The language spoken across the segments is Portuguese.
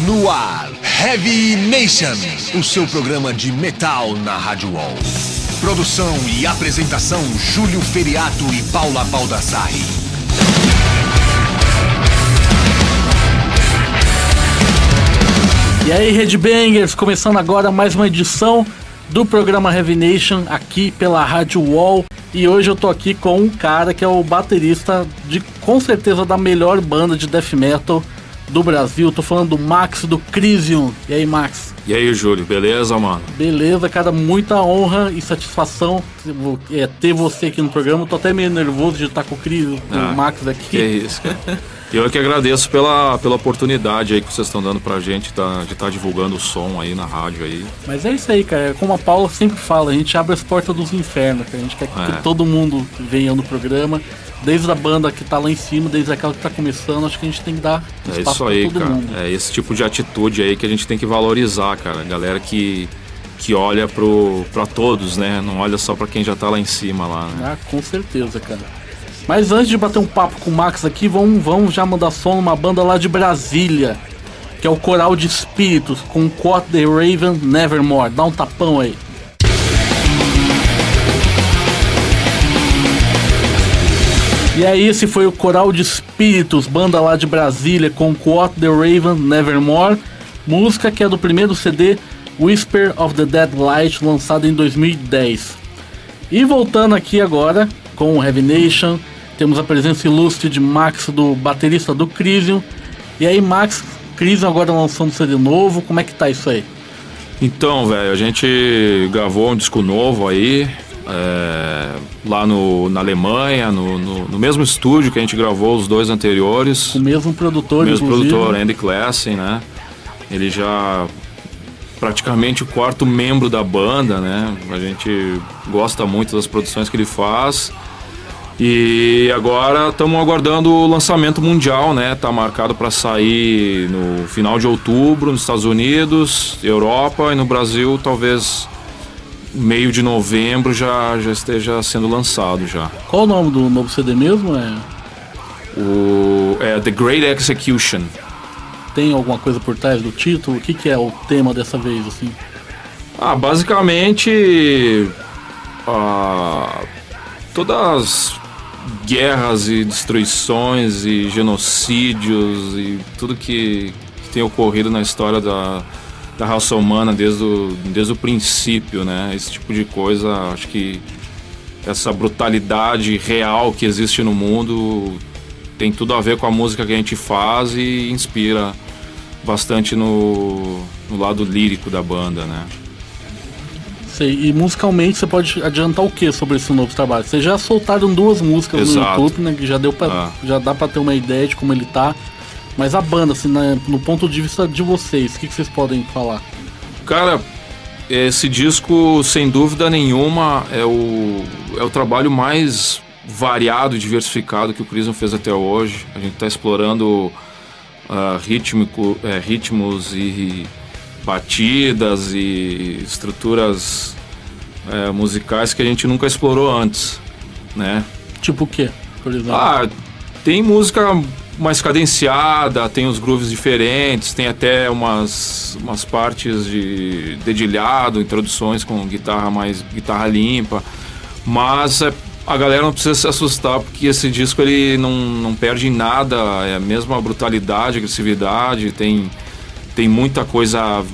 No ar, Heavy Nation, o seu programa de metal na Rádio Wall. Produção e apresentação: Júlio Feriato e Paula Baldassari. E aí, Redbangers, começando agora mais uma edição do programa Heavy Nation aqui pela Rádio Wall. E hoje eu tô aqui com um cara que é o baterista de com certeza da melhor banda de death metal do Brasil. Tô falando do Max do Crisium. E aí, Max? E aí, Júlio, beleza, mano? Beleza, cara, muita honra e satisfação é, ter você aqui no programa. Tô até meio nervoso de estar com o Crisium, com ah, o Max aqui. Que isso, cara. Eu que agradeço pela, pela oportunidade aí que vocês estão dando pra gente tá, de estar tá divulgando o som aí na rádio aí. Mas é isso aí, cara. Como a Paula sempre fala, a gente abre as portas dos infernos, cara. A gente quer é. que todo mundo venha no programa. Desde a banda que tá lá em cima, desde aquela que tá começando, acho que a gente tem que dar é espaço é isso aí, pra todo cara. mundo. É esse tipo de atitude aí que a gente tem que valorizar, cara. A galera que que olha pro, pra todos, né? Não olha só pra quem já tá lá em cima lá, né? Ah, com certeza, cara. Mas antes de bater um papo com o Max aqui, vamos, vamos já mandar som numa banda lá de Brasília, que é o Coral de Espíritos, com Quote the Raven Nevermore. Dá um tapão aí. E aí, esse foi o Coral de Espíritos, banda lá de Brasília, com Quote the Raven Nevermore, música que é do primeiro CD Whisper of the Dead Light, lançado em 2010. E voltando aqui agora com o Heavy Nation, temos a presença ilustre de Max, do baterista do Crisium. E aí, Max, Crisium agora lançando um CD novo, como é que tá isso aí? Então, velho, a gente gravou um disco novo aí, é, lá no, na Alemanha, no, no, no, mesmo estúdio que a gente gravou os dois anteriores. O mesmo produtor, O mesmo inclusive. produtor, Andy Classen, né? Ele já praticamente o quarto membro da banda, né? A gente gosta muito das produções que ele faz. E agora estamos aguardando o lançamento mundial, né? Tá marcado para sair no final de outubro nos Estados Unidos, Europa e no Brasil talvez meio de novembro já, já esteja sendo lançado já. Qual o nome do novo CD mesmo? É o é The Great Execution. Tem alguma coisa por trás do título? O que, que é o tema dessa vez assim? Ah, basicamente ah, todas guerras e destruições e genocídios e tudo que, que tem ocorrido na história da, da raça humana desde o, desde o princípio, né? Esse tipo de coisa, acho que essa brutalidade real que existe no mundo tem tudo a ver com a música que a gente faz e inspira bastante no, no lado lírico da banda, né? Sei, e musicalmente você pode adiantar o que sobre esse novo trabalho? Vocês já soltaram duas músicas Exato. no YouTube, né? Que já deu pra, ah. já dá para ter uma ideia de como ele tá. Mas a banda, assim, né, no ponto de vista de vocês, o que, que vocês podem falar? Cara, esse disco, sem dúvida nenhuma, é o, é o trabalho mais variado e diversificado que o Crisium fez até hoje. A gente está explorando uh, rítmico, é, ritmos e batidas e estruturas é, musicais que a gente nunca explorou antes, né? Tipo o quê? Ah, tem música mais cadenciada, tem os grooves diferentes, tem até umas, umas partes de dedilhado, introduções com guitarra mais guitarra limpa, mas é, a galera não precisa se assustar porque esse disco ele não, não perde em nada, é a mesma brutalidade, agressividade, tem tem muita coisa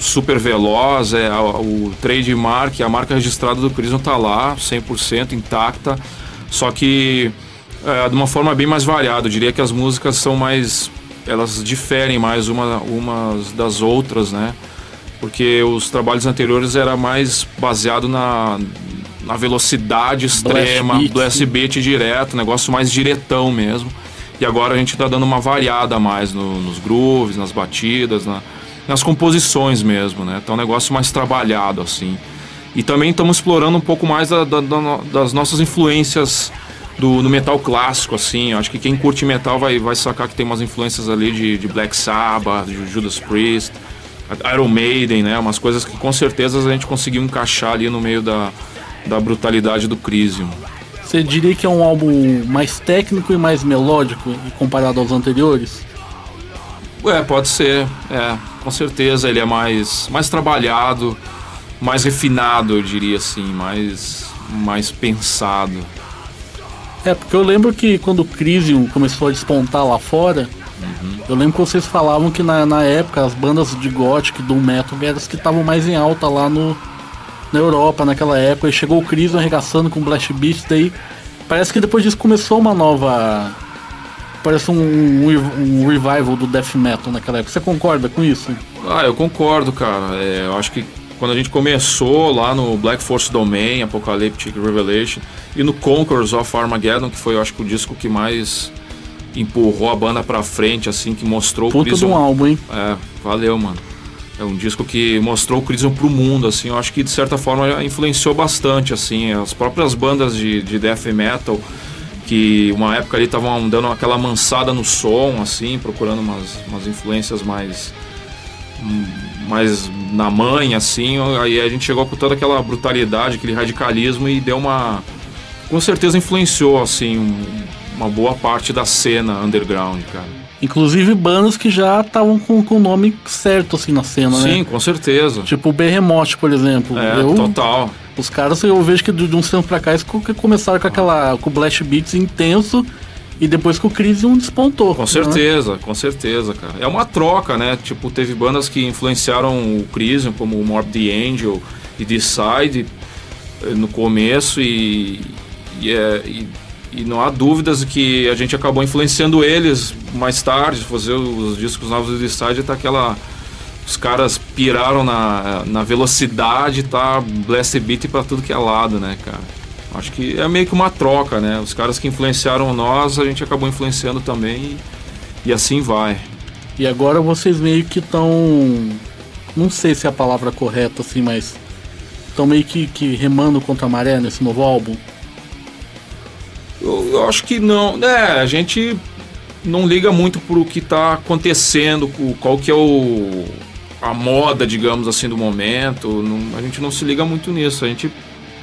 super veloz, é, o trademark, a marca registrada do Crisium está lá, 100% intacta, só que é, de uma forma bem mais variada. Eu diria que as músicas são mais. elas diferem mais uma, umas das outras, né? Porque os trabalhos anteriores era mais baseado na, na velocidade extrema, do S-beat direto, negócio mais diretão mesmo. E agora a gente está dando uma variada mais no, nos grooves, nas batidas, na, nas composições mesmo, né? Tá um negócio mais trabalhado, assim. E também estamos explorando um pouco mais da, da, da, das nossas influências do, no metal clássico, assim. Eu acho que quem curte metal vai, vai sacar que tem umas influências ali de, de Black Sabbath, de Judas Priest, Iron Maiden, né? Umas coisas que com certeza a gente conseguiu encaixar ali no meio da, da brutalidade do Crisium. Você diria que é um álbum mais técnico e mais melódico comparado aos anteriores? É, pode ser. É, com certeza ele é mais, mais trabalhado, mais refinado, eu diria assim, mais, mais pensado. É, porque eu lembro que quando o Crisium começou a despontar lá fora, uhum. eu lembro que vocês falavam que na, na época as bandas de gothic, do metal, eram as que estavam mais em alta lá no, na Europa naquela época. E chegou o Crisium arregaçando com Blast Beast, daí parece que depois disso começou uma nova... Parece um, um, um revival do death metal naquela época. Você concorda com isso? Ah, eu concordo, cara. É, eu acho que quando a gente começou lá no Black Force Domain, Apocalyptic Revelation, e no Conquerors of Armageddon, que foi, eu acho que o disco que mais empurrou a banda pra frente, assim, que mostrou Puta o Crisium. um álbum, hein? É, valeu, mano. É um disco que mostrou o Crisium pro mundo, assim, eu acho que de certa forma influenciou bastante, assim, as próprias bandas de, de death metal, que uma época ali estavam dando aquela mansada no som, assim, procurando umas, umas influências mais mais na manha, assim, aí a gente chegou com toda aquela brutalidade, aquele radicalismo e deu uma. Com certeza influenciou, assim, um, uma boa parte da cena underground, cara. Inclusive bandas que já estavam com, com o nome certo, assim, na cena, Sim, né? Sim, com certeza. Tipo o Behemoth, por exemplo. É, eu, total. Os caras, eu vejo que de, de uns tempos pra cá, eles começaram com aquela. com o Blast Beats intenso e depois que o Crisium despontou. Com certeza, né? com certeza, cara. É uma troca, né? Tipo, teve bandas que influenciaram o Crisium, como o Morbid the Angel e Decide eh, no começo e, e, é, e, e, não há dúvidas que a gente acabou influenciando eles mais tarde, fazer os discos novos do Decide, tá aquela... Os caras piraram na, na velocidade, tá? Blast Beat pra tudo que é lado, né, cara? Acho que é meio que uma troca, né? Os caras que influenciaram nós, a gente acabou influenciando também e, e assim vai. E agora vocês meio que estão. Não sei se é a palavra correta, assim, mas. Estão meio que, que remando contra a maré nesse novo álbum? Eu, eu acho que não. É, a gente não liga muito pro que está acontecendo, qual que é o a moda, digamos assim, do momento. Não, a gente não se liga muito nisso. A gente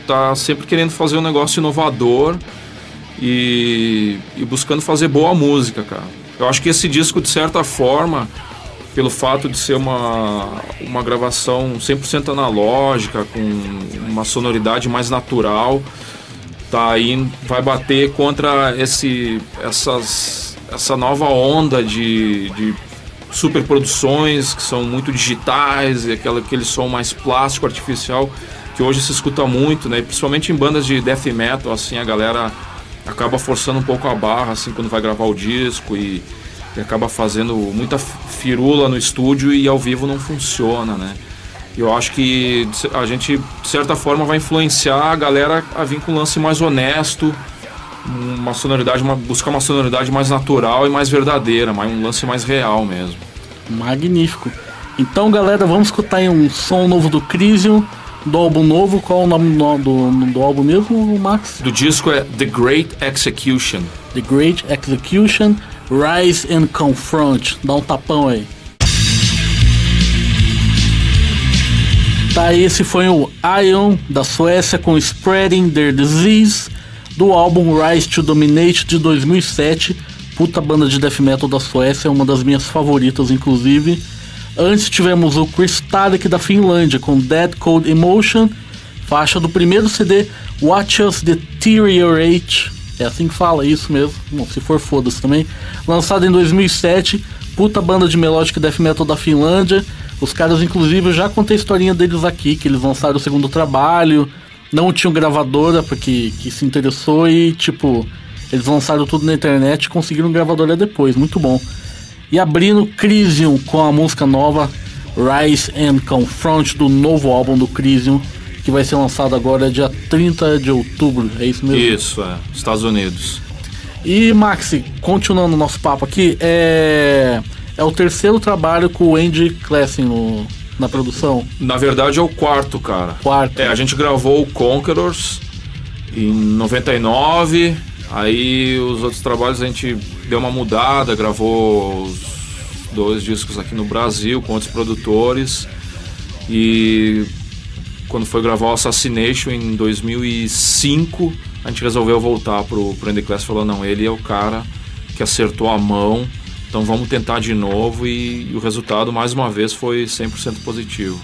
tá sempre querendo fazer um negócio inovador e, e buscando fazer boa música, cara. Eu acho que esse disco, de certa forma, pelo fato de ser uma, uma gravação 100% analógica, com uma sonoridade mais natural, tá aí, vai bater contra esse, essas, essa nova onda de, de superproduções que são muito digitais, e aquela, aquele som mais plástico, artificial que hoje se escuta muito, né? Principalmente em bandas de death metal, assim, a galera acaba forçando um pouco a barra, assim, quando vai gravar o disco e, e acaba fazendo muita firula no estúdio e ao vivo não funciona, né? Eu acho que a gente, de certa forma, vai influenciar a galera a vir com um lance mais honesto, uma sonoridade, uma, buscar uma sonoridade mais natural e mais verdadeira, um lance mais real mesmo. Magnífico. Então, galera, vamos escutar um som novo do Crisium do álbum novo, qual é o nome do, do, do, álbum mesmo, Max? Do disco é The Great Execution. The Great Execution, Rise and Confront. Dá um tapão aí. Tá, esse foi o Ion da Suécia com Spreading Their Disease do álbum Rise to Dominate de 2007. Puta banda de death metal da Suécia, é uma das minhas favoritas, inclusive. Antes tivemos o Crystalic da Finlândia com Dead Cold Emotion, faixa do primeiro CD Watch Us Deteriorate. É assim que fala, isso mesmo. Bom, se for foda-se também. Lançado em 2007, puta banda de melodic death metal da Finlândia. Os caras, inclusive, eu já contei a historinha deles aqui, que eles lançaram o segundo trabalho, não tinham gravadora porque que se interessou e, tipo, eles lançaram tudo na internet e conseguiram gravadora depois. Muito bom. E abrindo Crisium com a música nova Rise and Confront do novo álbum do Crisium, que vai ser lançado agora dia 30 de outubro, é isso mesmo? Isso, é, Estados Unidos. E Maxi, continuando o nosso papo aqui, é, é o terceiro trabalho com o Andy Classen no, na produção? Na verdade é o quarto, cara. Quarto. É, a gente gravou o Conquerors em 99, aí os outros trabalhos a gente deu uma mudada, gravou os dois discos aqui no Brasil com outros produtores. E quando foi gravar o Assassination em 2005, a gente resolveu voltar pro, pro Andy Class falou, não, ele é o cara que acertou a mão Então vamos tentar de novo e, e o resultado mais uma vez foi 100% positivo.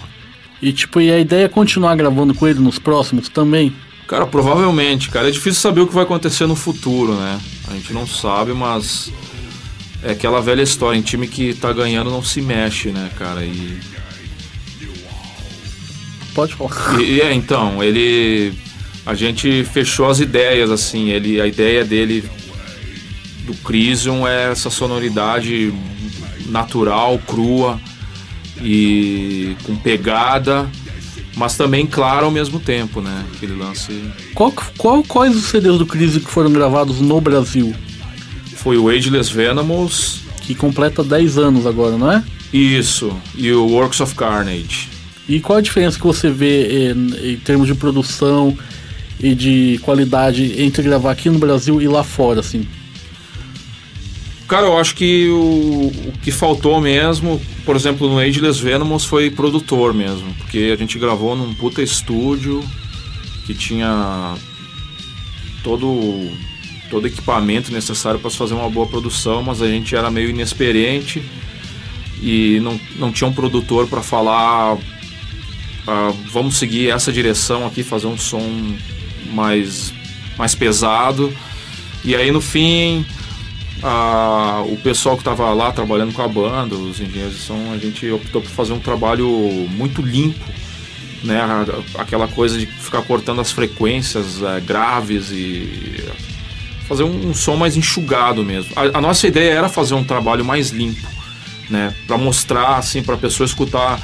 E tipo, e a ideia é continuar gravando com ele nos próximos também? Cara, provavelmente, cara. É difícil saber o que vai acontecer no futuro, né? A gente não sabe, mas é aquela velha história, em time que tá ganhando não se mexe, né, cara? E. Pode falar. E, é, então, ele. A gente fechou as ideias, assim. Ele, a ideia dele do Crisium é essa sonoridade natural, crua e com pegada, mas também clara ao mesmo tempo, né? Aquele lance. Qual, qual, quais os CDs do Crisium que foram gravados no Brasil? foi o Ageless Venomous. Que completa 10 anos agora, não é? Isso, e o Works of Carnage. E qual a diferença que você vê em, em termos de produção e de qualidade entre gravar aqui no Brasil e lá fora, assim? Cara, eu acho que o, o, que faltou mesmo, por exemplo, no Ageless Venomous foi produtor mesmo, porque a gente gravou num puta estúdio que tinha todo todo equipamento necessário para fazer uma boa produção, mas a gente era meio inexperiente e não, não tinha um produtor para falar ah, vamos seguir essa direção aqui, fazer um som mais, mais pesado. E aí no fim ah, o pessoal que estava lá trabalhando com a banda, os engenheiros de som, a gente optou por fazer um trabalho muito limpo, né? Aquela coisa de ficar cortando as frequências é, graves e fazer um, um som mais enxugado mesmo. A, a, nossa ideia era fazer um trabalho mais limpo, né? Para mostrar assim para a pessoa escutar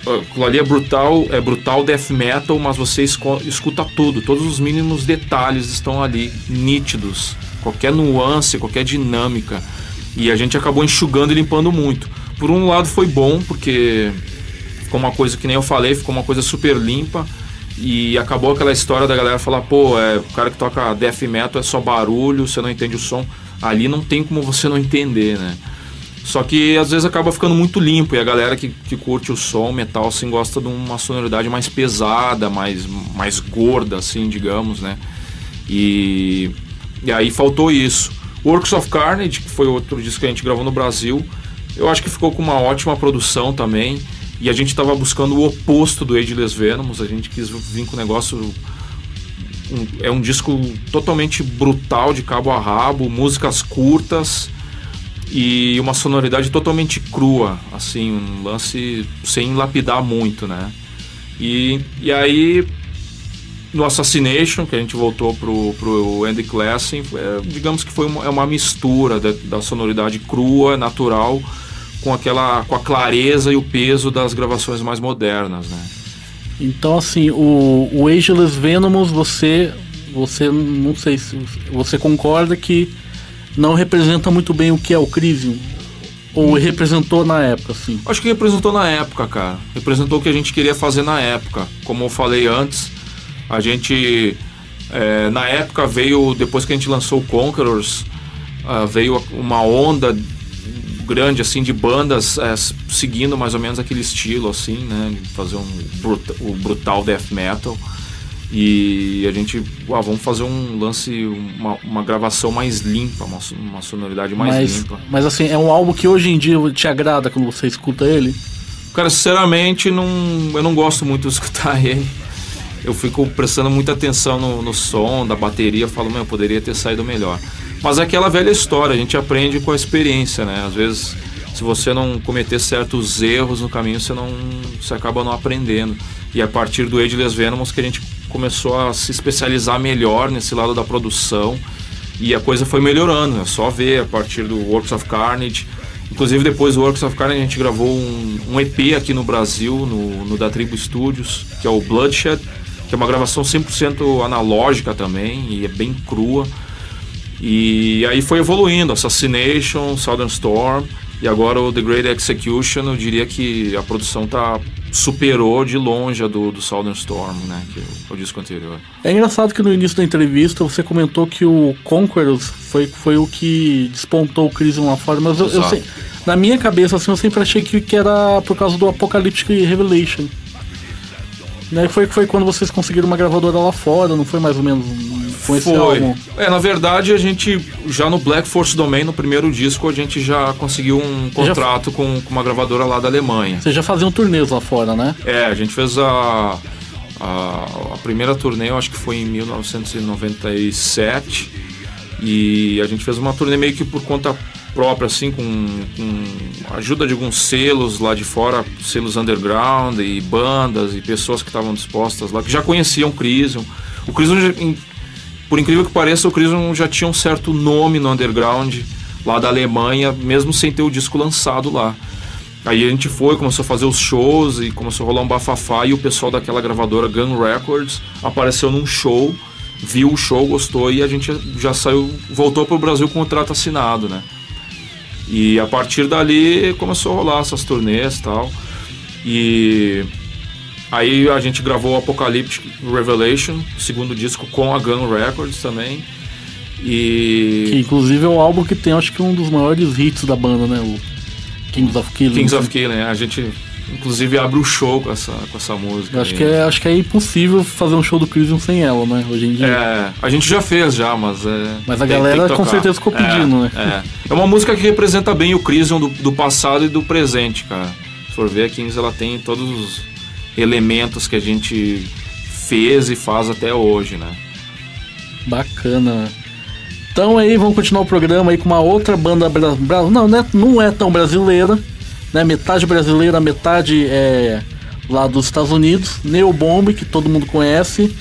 aquilo ali é brutal, é brutal death metal, mas você escuta tudo, todos os mínimos detalhes estão ali nítidos, qualquer nuance, qualquer dinâmica. E a gente acabou enxugando e limpando muito. Por um lado foi bom, porque ficou uma coisa que nem eu falei, ficou uma coisa super limpa e acabou aquela história da galera falar, pô, é, o cara que toca death metal é só barulho, você não entende o som. Ali não tem como você não entender, né? Só que às vezes acaba ficando muito limpo e a galera que, que curte o som metal assim gosta de uma sonoridade mais pesada, mais, mais gorda, assim, digamos, né? E, e aí faltou isso. Works of Carnage, que foi outro disco que a gente gravou no Brasil, eu acho que ficou com uma ótima produção também. E a gente estava buscando o oposto do Ageless Venomous, a gente quis vir com um negócio. Um, é um disco totalmente brutal, de cabo a rabo, músicas curtas e uma sonoridade totalmente crua, assim, um lance sem lapidar muito, né? E, e aí, no Assassination, que a gente voltou pro, pro Andy Classen, é, digamos que foi uma, é uma mistura da, da sonoridade crua, natural, com aquela com a clareza e o peso das gravações mais modernas, né? Então assim, o, o Ageless Venomous, você você não sei se você concorda que não representa muito bem o que é o Crisium ou representou na época, assim? Acho que representou na época, cara. Representou o que a gente queria fazer na época. Como eu falei antes, a gente é, na época veio depois que a gente lançou o Conquerors, uh, veio uma onda grande assim de bandas é, seguindo mais ou menos aquele estilo assim, né, fazer um brutal, o brutal death metal. E a gente, ah, vamos fazer um lance, uma, uma gravação mais limpa, uma, uma sonoridade mais mas, limpa. Mas assim, é um álbum que hoje em dia te agrada quando você escuta ele? Cara, sinceramente, não, eu não gosto muito de escutar ele. Eu fico prestando muita atenção no, no som, da bateria, falo, meu, poderia ter saído melhor. Mas é aquela velha história, a gente aprende com a experiência, né? Às vezes, se você não cometer certos erros no caminho, você não você acaba não aprendendo. E a partir do Ageless Venomous que a gente começou a se especializar melhor nesse lado da produção e a coisa foi melhorando. É só ver a partir do Works of Carnage. Inclusive depois do Works of Carnage a gente gravou um, um EP aqui no Brasil, no, no da Tribo Studios, que é o Bloodshed, que é uma gravação 100% analógica também e é bem crua. E aí foi evoluindo, Assassination, Southern Storm e agora o The Great Execution, eu diria que a produção tá superou de longe a do, do Southern Storm, né, que é o, o disco anterior. É engraçado que no início da entrevista você comentou que o Conquerors foi, foi o que despontou o Crisium lá fora, mas eu, eu sei, na minha cabeça assim, eu sempre achei que, que era por causa do Apocalyptic Revelation. Né, foi, foi quando vocês conseguiram uma gravadora lá fora, não foi mais ou menos com esse Foi. álbum? É, na verdade, a gente, já no Black Force Domain, no primeiro disco, a gente já conseguiu um Já- contrato com, com uma gravadora lá da Alemanha. Vocês já faziam turnês lá fora, né? É, a gente fez a, a, a primeira turnê, eu acho que foi em 1997. E a gente fez uma turnê meio que por conta própria, assim, com, com ajuda de alguns selos lá de fora, selos underground e bandas e pessoas que estavam dispostas lá, que já conheciam o Crisium. O Crisium, por incrível que pareça, o Crisium já tinha um certo nome no underground lá da Alemanha, mesmo sem ter o disco lançado lá. Aí a gente foi, começou a fazer os shows e começou a rolar um bafafá e o pessoal daquela gravadora Gun Records apareceu num show, viu o show, gostou e a gente já saiu, voltou pro Brasil com o contrato assinado, né? E a partir dali começou a rolar essas turnês e tal. E aí a gente gravou o Apocalyptic Revelation, segundo disco com a Gun Records também. E Que inclusive é o álbum que tem, acho que um dos maiores hits da banda, né? O Kings of Killing. Kings of Killing, a gente inclusive abre o show com essa, com essa música. Eu Acho aí. que, é, acho que é impossível fazer um show do Crisium sem ela, né? Hoje em dia. É, a gente já fez já, mas é. Mas a tem- galera tem com certeza ficou pedindo, é, né? É. É uma música que representa bem o Crisium do, do passado e do presente, cara. Se for ver, a Kings ela tem todos os elementos que a gente fez e faz até hoje, né? Bacana. Então aí, vamos continuar o programa aí com uma outra banda bra... bra- não, né, não é tão brasileira, né? Metade brasileira, metade é lá dos Estados Unidos, Neo Bomb, que todo mundo conhece.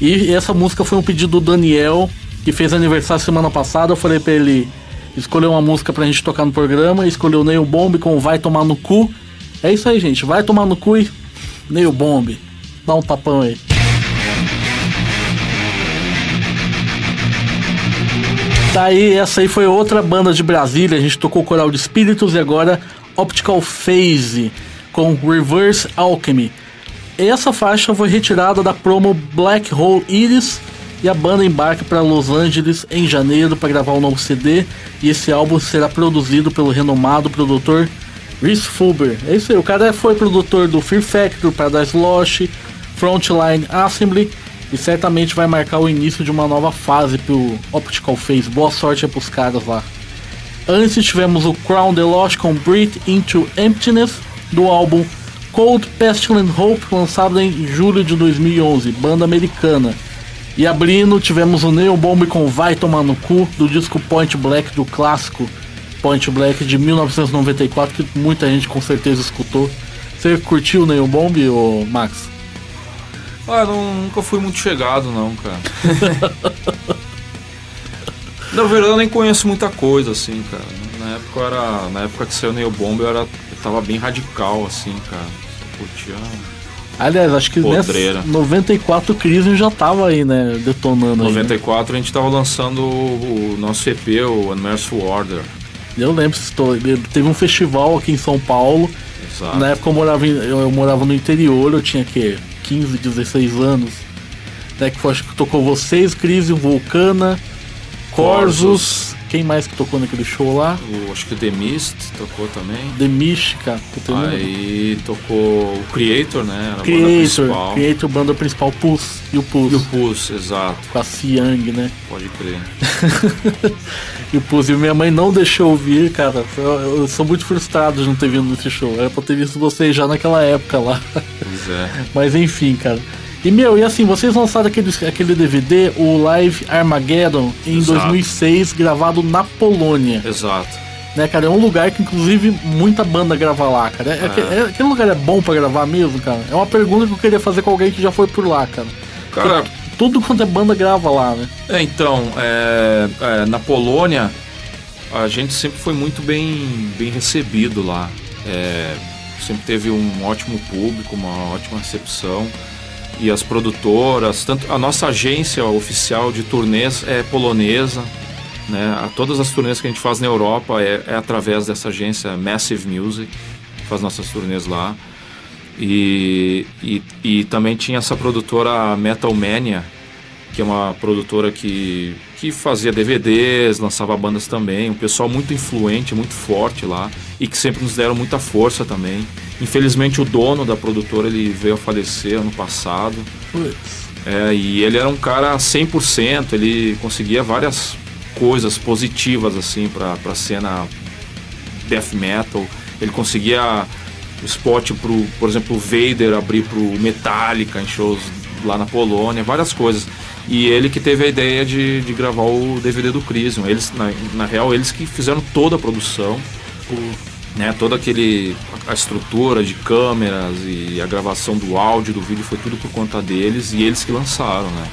E essa música foi um pedido do Daniel, que fez aniversário semana passada. Eu falei pra ele escolher uma música pra gente tocar no programa, escolheu Neo Bomb com Vai Tomar no Cu. É isso aí, gente. Vai tomar no cu e Neo Bomb. Dá um tapão aí. Tá aí, essa aí foi outra banda de Brasília. A gente tocou Coral de Espíritos e agora Optical Phase com Reverse Alchemy. Essa faixa foi retirada da promo Black Hole Iris e a banda embarca para Los Angeles em janeiro para gravar um novo CD. E esse álbum será produzido pelo renomado produtor Rhys Fulber. É isso aí, o cara foi produtor do Fear Factor, Paradise Lost, Frontline Assembly e certamente vai marcar o início de uma nova fase pro Optical Phase. Boa sorte aí pros caras lá. Antes tivemos o Crown the Lost com Breathe Into Emptiness do álbum Cold Pestilent Hope, lançado em julho de 2011, banda americana. E abrindo tivemos o Neil Bomb com Vai Tomar no Cu, do disco Point Black, do clássico Point Black de 1994, que muita gente com certeza escutou. Você curtiu o Neil Bomb, ô Max? Ah, não, nunca fui muito chegado, não, cara. Na verdade, eu nem conheço muita coisa, assim, cara. Na época, era, na época que saiu o Neil Bomb, eu, era, eu tava bem radical, assim, cara. Curtia. Aliás, acho que nessa Podreira. 94 o Crisium já tava aí, né, detonando Em aí. né? 94 a gente tava lançando o, o nosso EP, o Unmerciful Order. Eu lembro. Teve um festival aqui em São Paulo. Exato. Na época eu morava, em- eu, morava no interior, eu tinha que 15, 16 anos. Né, que foi, acho que tocou vocês, Crisium, Vulcana, Corsos. Quem mais que tocou naquele show lá? O, acho que o The Mist tocou também. The Mística. lembro. Aí tocou o Creator, né? Era a banda Creator, principal. Creator, banda principal, Pus. E o Pus. E o Pulse, exato, Com a Siang, né? pode crer. E o Pus. E minha mãe não deixou vir, cara. Eu, eu sou muito frustrado de não ter vindo nesse show. Era pra ter visto vocês já naquela época lá. Pois é. Mas enfim, cara. E meu, e assim, vocês lançaram aquele, aquele DVD, o Live Armageddon, em Exato. 2006, gravado na Polônia. Exato. Né, cara? É um lugar que, inclusive, muita banda grava lá, cara. É, é- é- aquele lugar é bom pra gravar mesmo, cara? É uma pergunta que eu queria fazer com alguém que já foi por lá, cara. Cara, Tudo quanto é banda grava lá, né? É, então, é, é, na Polônia, a gente sempre foi muito bem, bem recebido lá. É, sempre teve um ótimo público, uma ótima recepção. E as produtoras, tanto a nossa agência oficial de turnês é polonesa. Né? A, todas as turnês que a gente faz na Europa é, é através dessa agência Massive Music, que faz nossas turnês lá. E, e, e também tinha essa produtora Metal Mania, que é uma produtora que, que fazia DVDs, lançava bandas também, um pessoal muito influente, muito forte lá e que sempre nos deram muita força também. Infelizmente o dono da produtora ele veio a falecer ano passado. Putz. É, e ele era um cara 100%, ele conseguia várias coisas positivas assim para a cena death metal. Ele conseguia o spot pro, por exemplo, o Vader abrir pro Metallica em shows lá na Polônia, várias coisas. E ele que teve a ideia de, de gravar o DVD do Crisium. Eles, na, na real, eles que fizeram toda a produção, né, toda aquele a estrutura de câmeras e a gravação do áudio do vídeo foi tudo por conta deles e eles que lançaram, né?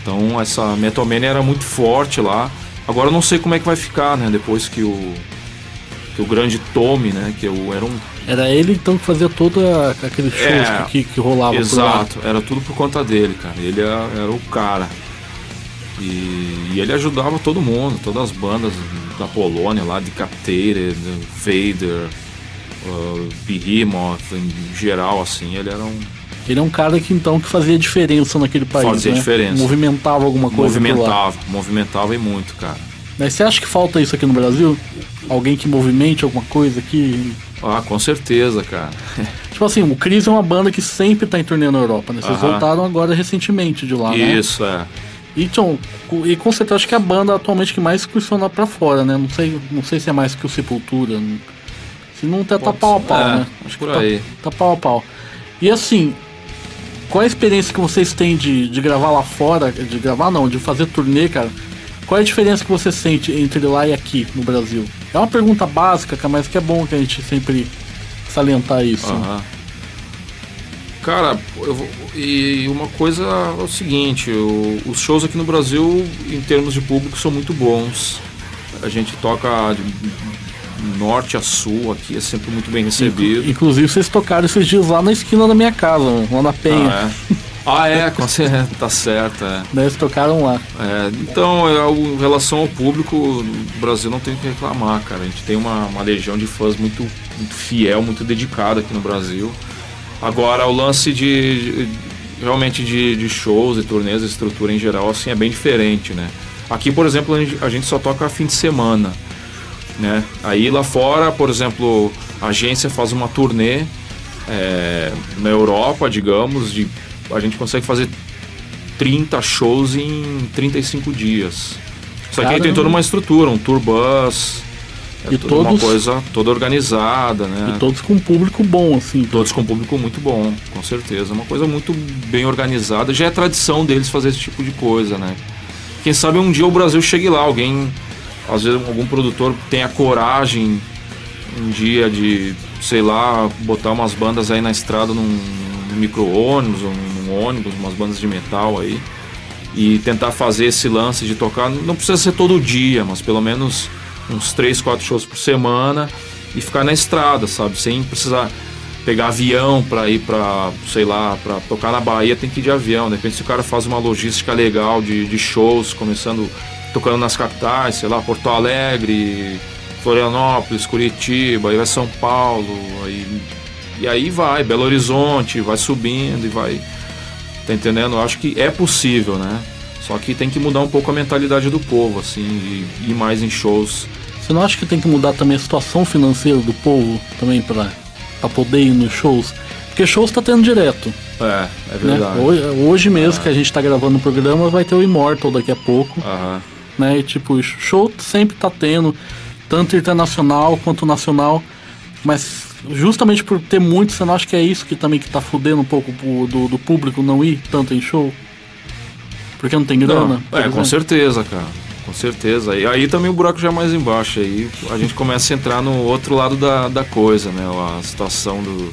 Então essa Metal Mania era muito forte lá. Agora eu não sei como é que vai ficar, né? Depois que o que o grande Tommy, né? Que eu, era um Era ele então que fazia toda aquele shows É, que, que rolava Exato, era tudo por conta dele, cara. Ele era, era o cara. E, e ele ajudava todo mundo, todas as bandas da Polônia lá, Decapitated, Vader, uh, Behemoth, em geral, assim, ele era um. Ele é um cara que então que fazia diferença naquele país. Fazia né? diferença. Movimentava alguma coisa. movimentava, movimentava e muito, cara. Mas você acha que falta isso aqui no Brasil? Alguém que movimente alguma coisa aqui? Ah, com certeza, cara. Tipo assim, o Chris é uma banda que sempre tá em turnê na Europa, né? Vocês Aham. voltaram agora recentemente de lá, né? Isso, é. E, então, e com certeza acho que é a banda atualmente que mais funciona pra fora, né? Não sei, não sei se é mais que o Sepultura. Se não tá, tá pau a pau, É, né? acho que por tá- aí. Tá, pau a pau. E assim, qual a experiência que vocês têm de, de gravar lá fora? De gravar não, de fazer turnê, cara? Qual é a diferença que você sente entre lá e aqui no Brasil? É uma pergunta básica, mas que é bom que a gente sempre salientar isso. Aham. Cara, vou- e uma coisa é o seguinte, o- os shows aqui no Brasil, em termos de público, são muito bons. A gente toca de norte a sul aqui, é sempre muito bem recebido. Inclusive, vocês tocaram esses dias lá na esquina da minha casa, lá na Penha. Ah, é? Ah, é, tá certo, é. Daí eles tocaram lá. É, então, é, em relação ao público, o Brasil não tem o que reclamar, cara. A gente tem uma, uma legião de fãs muito, muito fiel, muito dedicada aqui no Brasil. Agora, o lance de, de- realmente de, de shows e turnês, a estrutura em geral, assim, é bem diferente, né? Aqui, por exemplo, a gente, só toca fim de semana, né? Aí lá fora, por exemplo, a agência faz uma turnê é, na Europa, digamos, de, a gente consegue fazer 30 shows em 35 dias. Só que aí tem toda uma estrutura, um tour bus, é E toda uma todos- coisa toda organizada, né? E todos com um público bom, assim. Todos com um público muito bom, com certeza. Uma coisa muito bem organizada. Já é tradição deles fazer esse tipo de coisa, né? Quem sabe um dia o Brasil chegue lá, alguém, às vezes algum produtor tenha coragem um dia de, sei lá, botar umas bandas aí na estrada num, num micro-ônibus num ônibus, umas bandas de metal aí. E tentar fazer esse lance de tocar, não precisa ser todo dia, mas pelo menos uns 3, 4 shows por semana e ficar na estrada, sabe? Sem precisar pegar avião para ir para, sei lá, para tocar na Bahia tem que ir de avião. De repente, se o cara faz uma logística legal de, de shows, começando tocando nas capitais, sei lá, Porto Alegre, Florianópolis, Curitiba, aí vai São Paulo, aí, e aí vai, Belo Horizonte, vai subindo e vai. Tá entendendo? Eu acho que é possível, né? Só que tem que mudar um pouco a mentalidade do povo, assim, de ir mais em shows. Você não acha que tem que mudar também a situação financeira do povo também pra, pra poder ir nos shows? Porque shows tá tendo direto. É, é Né? verdade. Hoje, hoje mesmo que a gente tá gravando o programa, vai ter o Immortal daqui a pouco. Aham. né? E tipo, show sempre tá tendo, tanto internacional quanto nacional. Mas justamente por ter muito, você não acha que é isso que também que tá fudendo um pouco do, do público não ir tanto em show? Porque não tem grana? Não, é, com exemplo? certeza, cara. Com certeza. E aí também o buraco já é mais embaixo. Aí a gente começa a entrar no outro lado da, da coisa, né? A situação do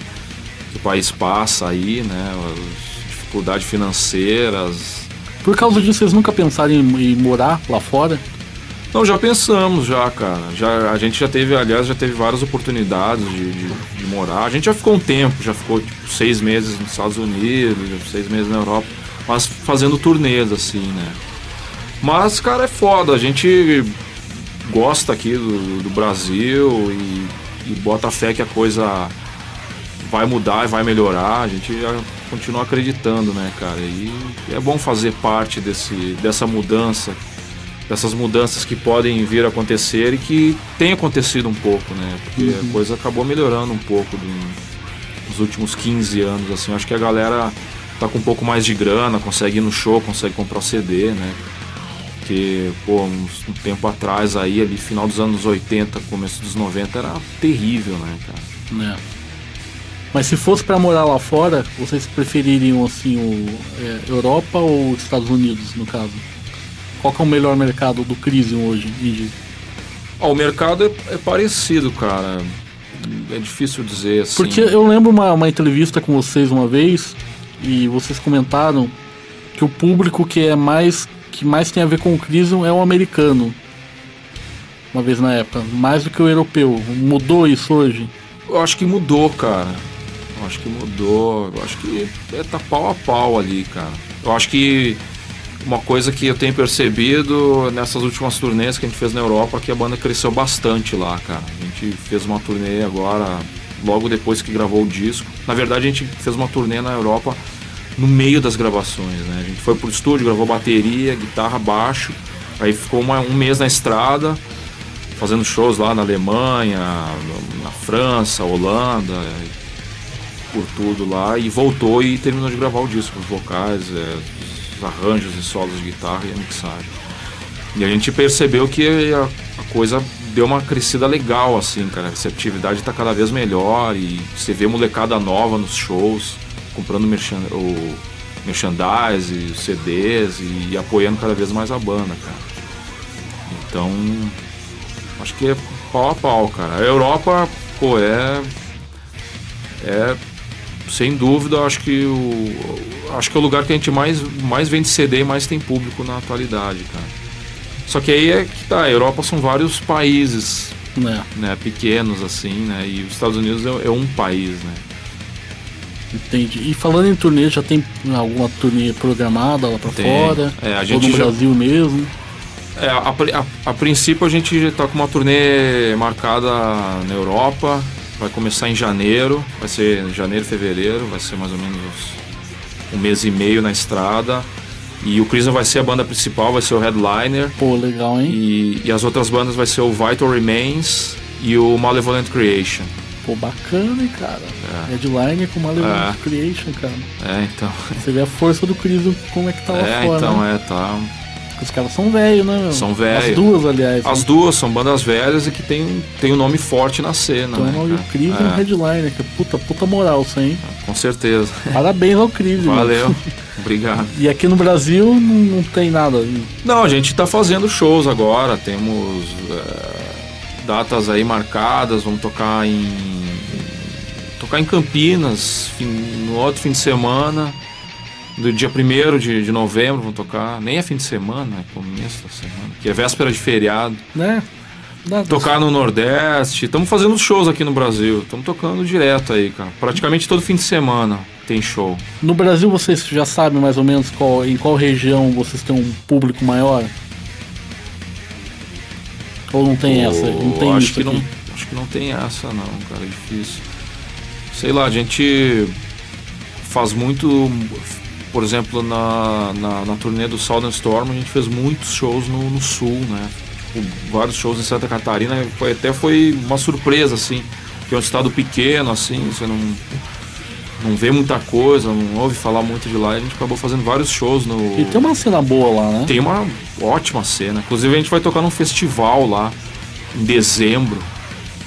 que o país passa aí, né? As dificuldades financeiras. Por causa disso, vocês nunca pensaram em, em morar lá fora? Não, já pensamos já, cara. Já, a gente já teve, aliás, já teve várias oportunidades de, de, de morar. A gente já ficou um tempo, já ficou tipo, seis meses nos Estados Unidos, seis meses na Europa, mas fazendo turnês, assim, né? Mas, cara, é foda. A gente gosta aqui do, do Brasil e, e bota fé que a coisa vai mudar e vai melhorar. A gente continua acreditando, né, cara? E é bom fazer parte desse, dessa mudança, dessas mudanças que podem vir a acontecer e que tem acontecido um pouco, né? Porque a coisa acabou melhorando um pouco do- nos últimos 15 anos, assim. Acho que a galera tá com um pouco mais de grana, consegue ir no show, consegue comprar o CD, né? Porque, pô, uns, um tempo atrás aí, ali, final dos anos 80, começo dos 90, era terrível, né, cara? É. Mas se fosse para morar lá fora, vocês prefeririam assim o é, Europa ou Estados Unidos, no caso? Qual que é o melhor mercado do Crisium hoje, Indy? O mercado é, é parecido, cara. É difícil dizer assim. Porque eu lembro uma, uma entrevista com vocês uma vez e vocês comentaram que o público que é mais que mais tem a ver com o Crisium é o americano. Uma vez na época, mais do que o europeu. Mudou isso hoje? Eu acho que mudou, cara. Eu acho que mudou. Eu acho que é, tá pau a pau ali, cara. Eu acho que uma coisa que eu tenho percebido nessas últimas turnês que a gente fez na Europa é que a banda cresceu bastante lá, cara. A gente fez uma turnê agora, logo depois que gravou o disco. Na verdade, a gente fez uma turnê na Europa no meio das gravações, né? A gente foi pro estúdio, gravou bateria, guitarra, baixo. Aí ficou uma, um mês na estrada, fazendo shows lá na Alemanha, na França, Holanda, por tudo lá. E voltou e terminou de gravar o disco, os vocais, é, os arranjos e solos de guitarra e a mixagem. E a gente percebeu que a, a coisa deu uma crescida legal, assim, cara. A receptividade tá cada vez melhor e você vê molecada nova nos shows, comprando merchan, o merchandise, os CDs e, e apoiando cada vez mais a banda, cara. Então, acho que é pau a pau, cara. A Europa, pô, é. É. Sem dúvida, acho que o. Acho que é o lugar que a gente mais, mais vende CD e mais tem público na atualidade, cara. Só que aí é que tá, a Europa são vários países, Né? né, pequenos assim, né, e os Estados Unidos é, é um país, né. Entendi. E falando em turnê, já tem alguma turnê programada lá pra Tem. fora? É, a Ou gente no já- Brasil mesmo? É, a, a- a princípio a gente tá com uma turnê marcada na Europa, vai começar em janeiro, vai ser em janeiro, fevereiro, vai ser mais ou menos um mês e meio na estrada. E o Crisium vai ser a banda principal, vai ser o headliner. Pô, legal, hein? E, e as outras bandas vai ser o Vital Remains e o Malevolent Creation. Pô, bacana, hein, cara? Headliner com uma É. Creation, cara. É, então. Você vê a força do Crisium, como é que tá lá É, fora, então, né? é, tá. Os caras são velhos, né? meu? São velho. As duas, aliás. As né? duas são bandas velhas e que tem, tem um nome forte na cena, Então, né? o cara? Crisium É, Headliner, que é puta, puta moral isso aí, hein? com certeza. Parabéns ao Crisium. Valeu. Obrigado. E aqui no Brasil não, não tem nada. Não, a gente tá fazendo shows agora, temos é, datas aí marcadas, vamos tocar em tocar em Campinas no outro fim de semana, do dia 1 de, de novembro, vamos tocar, nem é fim de semana, é começo da semana, que é véspera de feriado. Né? Tocar no Nordeste, estamos fazendo shows aqui no Brasil, estamos tocando direto aí, cara. Praticamente todo fim de semana tem show. No Brasil vocês já sabem mais ou menos qual, em qual região vocês têm um público maior? Ou não tem essa? Não tem acho isso que aqui? não Acho que não tem essa não, cara, é difícil. Sei lá, a gente faz muito, por exemplo, na, na, na turnê do Southern Storm, a gente fez muitos shows no, no sul, né? Tipo, vários shows em Santa Catarina, foi, até foi uma surpresa, assim, que é um estado pequeno, assim, você não, não vê muita coisa, não ouve falar muito de lá, e a gente acabou fazendo vários shows no... E tem uma cena boa lá, né? Tem uma ótima cena. Inclusive a gente vai tocar num festival lá em dezembro,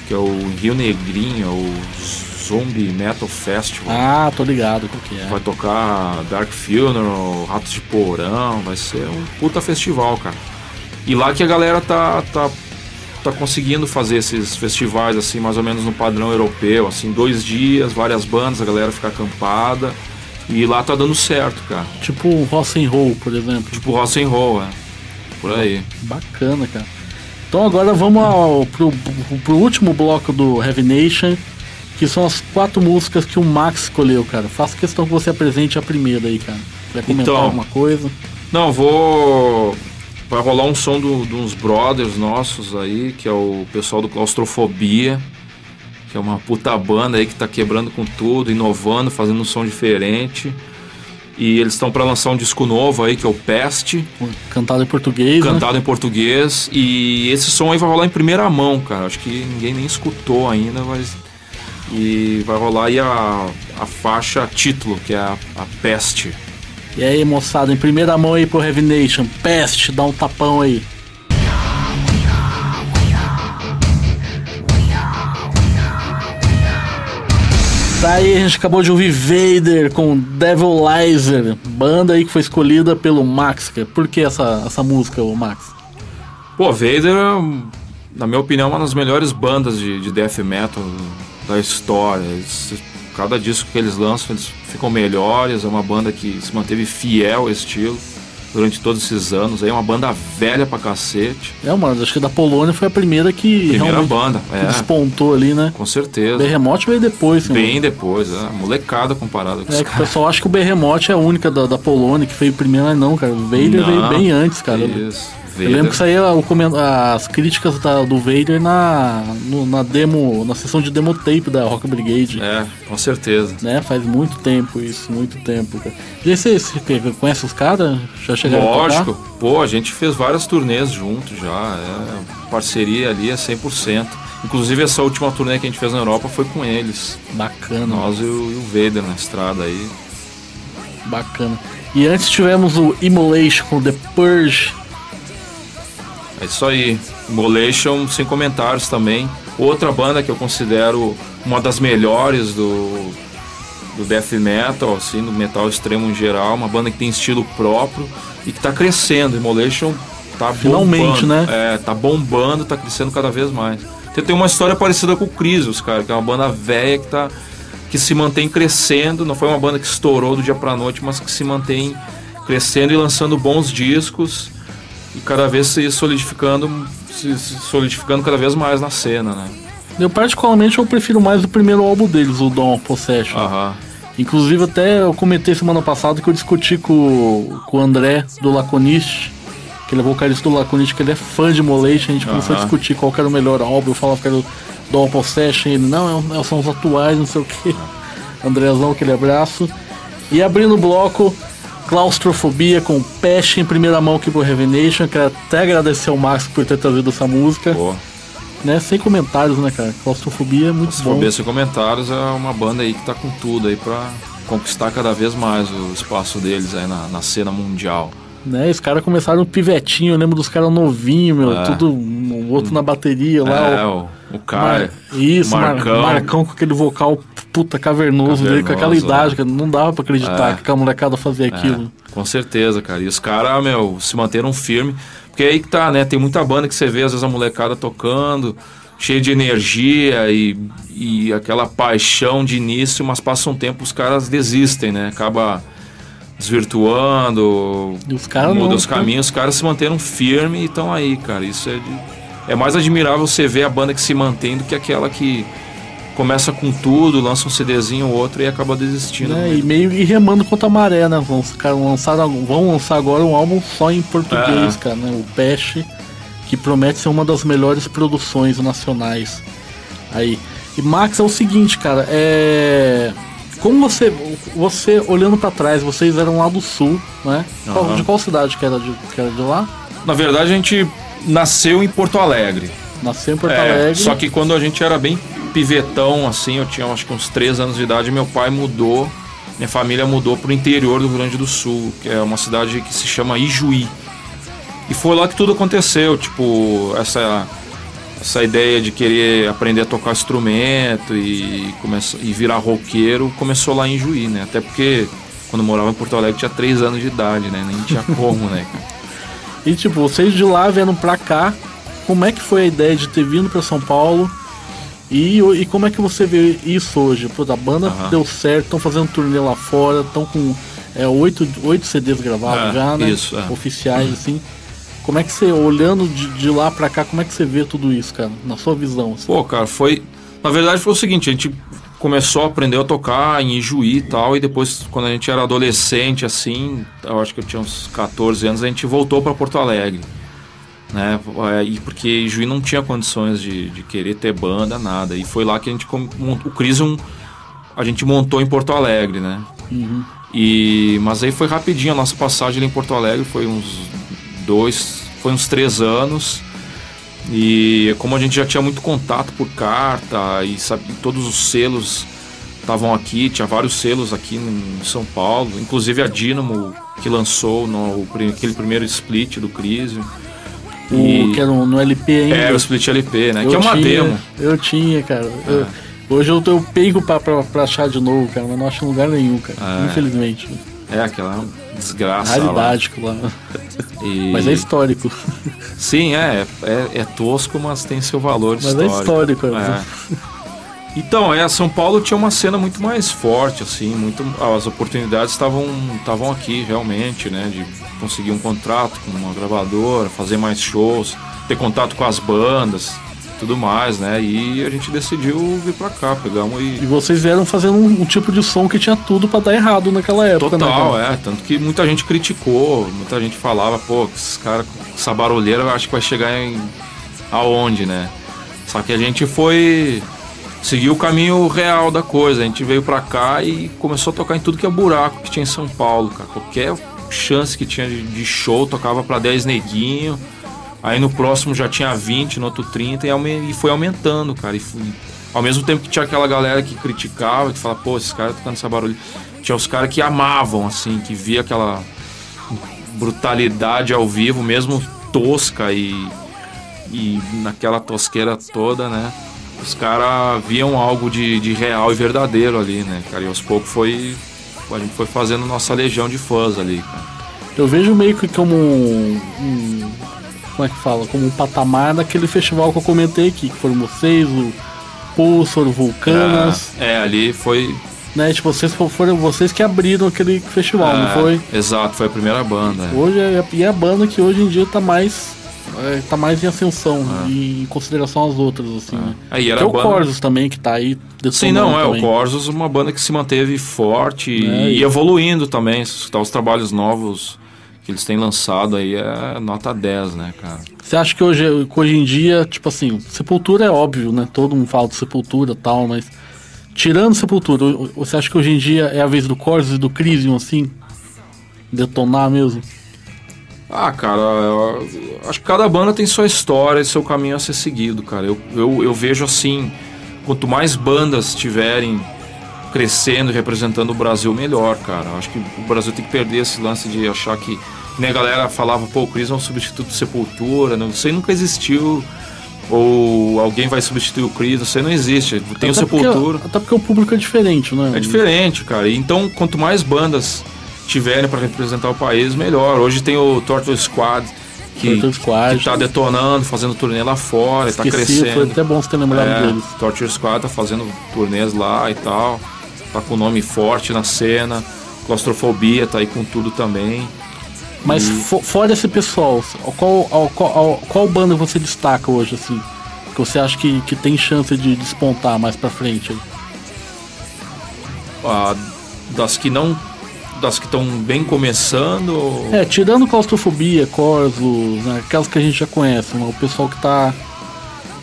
que é o Rio Negrinho, é o Zombie Metal Festival. Ah, tô ligado qual que é. Vai tocar Dark Funeral, Ratos de Porão, vai ser um puta festival, cara. E lá que a galera tá, tá, tá conseguindo fazer esses festivais, assim, mais ou menos no padrão europeu, assim, dois dias, várias bandas, a galera fica acampada. E lá tá dando certo, cara. Tipo o Rock and Roll, por exemplo. Tipo rock and roll, é. Por aí. Bacana, cara. Então agora vamos ao, pro, pro- pro último bloco do Heavy Nation, que são as quatro músicas que o Max escolheu, cara. Faço questão que você apresente a primeira aí, cara. Vai comentar Então. alguma coisa? Não, vou. Vai rolar um som do- de uns brothers nossos aí, que é o pessoal do Claustrofobia, que é uma puta banda aí que tá quebrando com tudo, inovando, fazendo um som diferente. E eles estão para lançar um disco novo aí, que é o Peste, Cantado em português, né? cantado em português. E esse som aí vai rolar em primeira mão, cara. Acho que ninguém nem escutou ainda, mas. E vai rolar aí a, a faixa título, que é a, a Peste. E aí, moçada, em primeira mão aí pro Heavy Nation, Peste, dá um tapão aí. Tá aí, a gente acabou de ouvir Vader com Devilizer, banda aí que foi escolhida pelo Max. Por que essa, essa música, o Max? Pô, Vader, na minha opinião, é uma das melhores bandas de, de death metal da história. Eles, cada disco que eles lançam, eles ficam melhores. É uma banda que se manteve fiel ao estilo durante todos esses anos. Aí é uma banda velha pra cacete. É, mano, acho que da Polônia foi a primeira que primeira banda, é. despontou ali, né? Com certeza. Berremote veio depois, sim. Bem depois, é. Molecada comparada com É, que o pessoal acha que o Berremote é a única da, da Polônia que veio primeiro, mas não, cara. O Vader veio bem antes, cara. Isso. Vader. Eu lembro que saía as críticas da, do Vader na, no, na demo, na sessão de demo tape da Rock Brigade. É, com certeza. Né? Faz muito tempo isso, muito tempo. Cara. E você, você conhece os caras? Já chegaram Lógico. A Pô, a gente fez várias turnês juntos já. É, parceria ali é 100%. Inclusive essa última turnê que a gente fez na Europa foi com eles. Bacana. Nós e o, e o Vader na estrada aí. Bacana. E antes tivemos o Immolation com The Purge é isso aí. Molation sem comentários também. Outra banda que eu considero uma das melhores do, do death metal, assim, do metal extremo em geral. Uma banda que tem estilo próprio e que está crescendo. Immolation tá Finalmente, bombando. né? É, tá bombando, tá crescendo cada vez mais. Você tem uma história parecida com o Crisos, cara, que é uma banda velha que tá que se mantém crescendo, não foi uma banda que estourou do dia pra noite, mas que se mantém crescendo e lançando bons discos e cada vez se solidificando, se solidificando cada vez mais na cena, né? Eu particularmente eu prefiro mais o primeiro álbum deles, o Dawn Possession. Aham. Inclusive até eu comentei semana passada que eu discuti com, com o André do Laconist, que ele é vocalista do Laconist, que ele é fã de Molation, a gente começou a discutir qual era o melhor álbum, eu falava que era o Dawn Possession, ele, não, é, são os atuais, não sei o que. Andrézão, aquele abraço. E abrindo o bloco, Claustrofobia com Peste em primeira mão aqui pro Revenation. Quero até agradecer ao Max por ter trazido essa música. Pô. Né? Sem comentários, né, cara? Claustrofobia é muito Claustrofobia bom. sem comentários é uma banda aí que tá com tudo aí pra conquistar cada vez mais o espaço deles aí na, na cena mundial. Né, os caras começaram pivetinho, eu lembro dos caras novinhos, meu, é. tudo, o outro na bateria lá. É, o, o cara. Mar, isso, Marcão. Marcão com aquele vocal puta cavernoso, cavernoso dele, com aquela idade, que não dava pra acreditar é. que aquela molecada fazia é, aquilo. Com certeza, cara. E os caras, meu, se manteram firme. Porque aí que tá, né? Tem muita banda que você vê, às vezes, a molecada tocando, cheia de energia e, e aquela paixão de início, mas passa um tempo, os caras desistem, né? Acaba desvirtuando, os cara muda os caminhos, os caras se manteram firmes e estão aí, cara. Isso é de, é mais admirável você ver a banda que se mantém do que aquela que começa com tudo, lança um CDzinho ou outro e acaba desistindo. É, e meio e remando contra a maré, né? Vão, cara, lançar, vão lançar agora um álbum só em português, é. cara, né? O Peste, que promete ser uma das melhores produções nacionais. Aí. E Max é o seguinte, cara, é como você, você olhando para trás, vocês eram lá do sul, né? Uhum. De qual cidade que era de, que era de lá? Na verdade, a gente nasceu em Porto Alegre. Nasceu em Porto é, Alegre. Só que quando a gente era bem pivetão, assim, eu tinha acho que uns 3 anos de idade, meu pai mudou, minha família mudou pro interior do Rio Grande do Sul, que é uma cidade que se chama Ijuí. E foi lá que tudo aconteceu, tipo, essa essa ideia de querer aprender a tocar instrumento e, começar, e virar roqueiro começou lá em Juí, né? Até porque quando morava em Porto Alegre tinha 3 anos de idade, né? Nem tinha como, né? E tipo, vocês de lá vendo pra cá, como é que foi a ideia de ter vindo para São Paulo? E, e como é que você vê isso hoje? Pô, a banda uhum. deu certo, estão fazendo turnê lá fora, estão com é, oito, oito CDs gravados é, já, né? Isso, é. Oficiais, uhum. assim. Como é que você, olhando de, de, lá pra cá, como é que você vê tudo isso, cara? Na sua visão? Assim? Pô, cara, foi. Na verdade foi o seguinte, a gente começou a aprender a tocar em Ijuí e tal, e depois, quando a gente era adolescente, assim, eu acho que eu tinha uns 14 anos, a gente voltou para Porto Alegre. Né? É, e porque Ijuí não tinha condições de, de querer ter banda, nada. E foi lá que a gente. O Crisium a gente montou em Porto Alegre, né? Uhum. E, mas aí foi rapidinho, a nossa passagem ali em Porto Alegre foi uns dois, foi uns três anos. E como a gente já tinha muito contato por carta e sabe, todos os selos estavam aqui, tinha vários selos aqui em São Paulo, inclusive a Dynamo que lançou no, aquele primeiro split do Crisium. O, que era no, no LP ainda. É, o split LP, né? Eu que é uma tinha, demo. Eu tinha, cara. É. Eu, hoje eu, eu pego pra, pra, pra, achar de novo, cara, mas não acho em lugar nenhum, cara. É. Infelizmente. É, aquela desgraça. Raridade lá. lá. E... Mas é histórico. Sim, é, é, é, tosco, mas tem seu valor mas é histórico. Mas é histórico. É. Então, é, São Paulo tinha uma cena muito mais forte, assim, muito, as oportunidades estavam estavam aqui realmente, né, de conseguir um contrato com uma gravadora, fazer mais shows, ter contato com as bandas, tudo mais, né? E a gente decidiu vir pra cá, pegamos e. E vocês vieram fazendo um, um tipo de som que tinha tudo para dar errado naquela época, né, Total, né? é. Tanto que muita gente criticou, muita gente falava, pô, esses caras com essa barulheira eu acho que vai chegar em. aonde, né? Só que a gente foi seguiu o caminho real da coisa. A gente veio pra cá e começou a tocar em tudo que é buraco que tinha em São Paulo, cara. Qualquer chance que tinha de, de show, tocava pra 10 neguinho. Aí no próximo já tinha 20, no outro 30 e, foi aumentando, cara. E ao mesmo tempo que tinha aquela galera que criticava, que falava, pô, esses caras tocando essa barulho. Tinha os caras que amavam, assim, que via aquela brutalidade ao vivo, mesmo tosca e, e naquela tosqueira toda, né? Os caras viam algo de, de real e verdadeiro ali, né, cara? E aos poucos foi. A gente foi fazendo nossa legião de fãs ali, cara. Eu vejo meio que como um, um como é que fala? Como um patamar daquele festival que eu comentei aqui, que foram vocês, o Pulsar, o Vulcanas. É, é, ali foi. Né, tipo, vocês foram vocês que abriram aquele festival, é, não foi? Exato, foi a primeira banda. É. Hoje é, e é a banda que hoje em dia tá mais é, tá mais em ascensão é. em consideração às outras, assim, é. né? Aí era o banda... Corsos também, que tá aí Sim, não, é, também. o Corsos uma banda que se manteve forte é, e, evoluindo também, tá, os trabalhos novos que eles têm lançado aí é nota 10, né, cara? Você acha que hoje, hoje em dia, tipo assim, Sepultura é óbvio, né? Todo mundo fala de Sepultura e tal, mas tirando Sepultura, você acha que hoje em dia é a vez do Corsos e do Crisium, assim? Detonar mesmo? Ah, cara, eu acho que cada banda tem sua história e seu caminho a ser seguido, cara. Eu, eu, eu vejo assim, quanto mais bandas tiverem crescendo e representando o Brasil, melhor, cara. Acho que o Brasil tem que perder esse lance de achar que. Né, a galera falava, pô, o Chris é um substituto de Sepultura, não, aí nunca existiu. Ou alguém vai substituir o Chris, isso aí não existe. Tem até o Sepultura. Porque, até porque o público é diferente, né? É diferente, cara. Então, quanto mais bandas tiverem para representar o país, melhor. Hoje tem o Torture Squad, que, Squad, que tá detonando, fazendo turnê lá fora, está crescendo. Foi até bom você ter lembrado é, deles. Torture Squad tá fazendo turnês lá e tal. Tá com nome forte na cena. Claustrofobia tá aí com tudo também. Mas e... fora esse pessoal, qual, qual, qual banda você destaca hoje, assim? Que você acha que, que tem chance de despontar mais pra frente? Ah, das que não das que estão bem começando? É, tirando claustrofobia, Corso, né, aquelas que a gente já conhece, né, o pessoal que está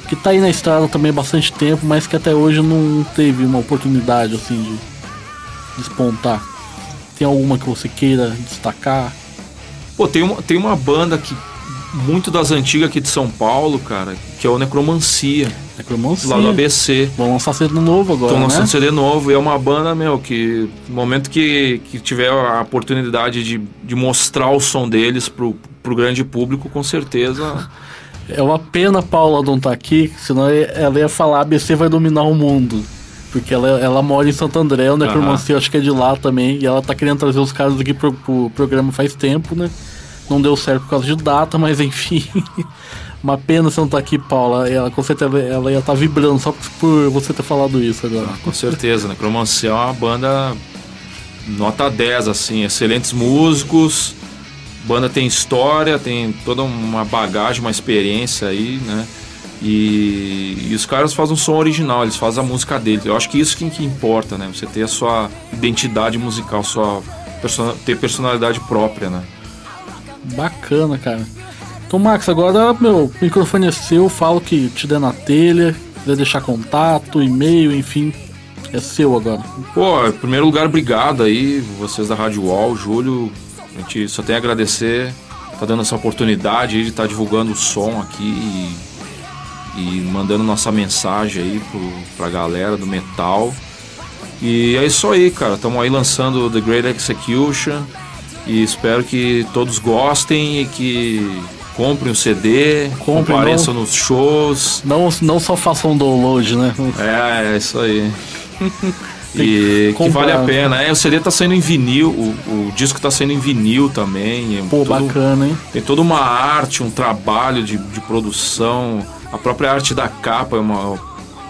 que tá aí na estrada também há bastante tempo, mas que até hoje não teve uma oportunidade assim de despontar. Tem alguma que você queira destacar? Pô, tem uma, tem uma banda que muito das antigas aqui de São Paulo, cara, que é o Necromancia. Necromancia. Lá do ABC. Vão lançar CD novo agora. Estão lançando né? CD novo e é uma banda, meu, que no momento que, que tiver a oportunidade de, de mostrar o som deles pro, pro grande público, com certeza. É uma pena Paula não estar tá aqui, senão ela ia falar ABC vai dominar o mundo. Porque ela, ela mora em Santo André, o Necromancia uhum. acho que é de lá também, e ela tá querendo trazer os caras aqui pro, pro programa faz tempo, né? Não deu certo por causa de data, mas enfim. Uma pena você não estar tá aqui, Paula. Ela com certeza ela ia estar tá vibrando só por você ter falado isso agora. com certeza, né? Cromancia é uma banda nota 10, assim, excelentes músicos. Banda tem história, tem toda uma bagagem, uma experiência aí, né? E, e, os caras fazem um som original, eles fazem a música deles. Eu acho que isso que, que importa, né? Você ter a sua identidade musical, sua ter personalidade própria, né? Bacana, cara. Então, Max, agora meu microfone é seu, falo que te der na telha, quiser deixar contato, e-mail, enfim, é seu agora. Pô, em primeiro lugar, obrigado aí, vocês da Rádio Wall, Júlio. A gente só tem a agradecer, tá dando essa oportunidade de estar tá divulgando o som aqui. E e mandando nossa mensagem aí pro, pra galera do metal. E é isso aí, cara. Estamos aí lançando The Great Execution e espero que todos gostem e que comprem o CD, Comprem, compareçam não- nos shows. Não, não só façam download, né? É, é isso aí. Tem E que que vale a comprar. pena. É, o CD tá saindo em vinil, o, o disco tá saindo em vinil também. é Pô, bacana, hein? Tem toda uma arte, um trabalho de, de produção. A própria arte da capa é uma,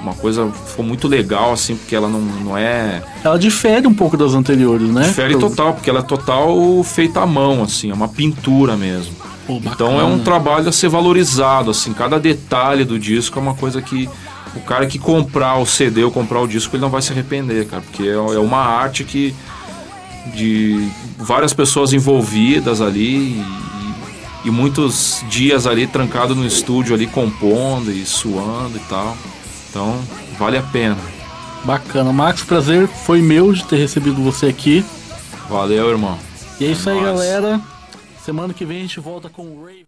uma coisa ficou muito legal, assim, porque ela não, não é. Ela difere um pouco das anteriores, né? Difere Pro- total, porque ela é total feita à mão, assim, é uma pintura mesmo. Pô, Então é um trabalho a ser valorizado, assim, cada detalhe do disco é uma coisa que o cara que comprar o CD ou comprar o disco, ele não vai se arrepender, cara, porque é, é uma arte que de várias pessoas envolvidas ali e, e muitos dias ali trancado no estúdio ali compondo e suando e tal. Então, vale a pena. Bacana. Max, prazer foi meu de ter recebido você aqui. Valeu, irmão. E é isso aí, nóis. galera. Semana que vem a gente volta com o Rave.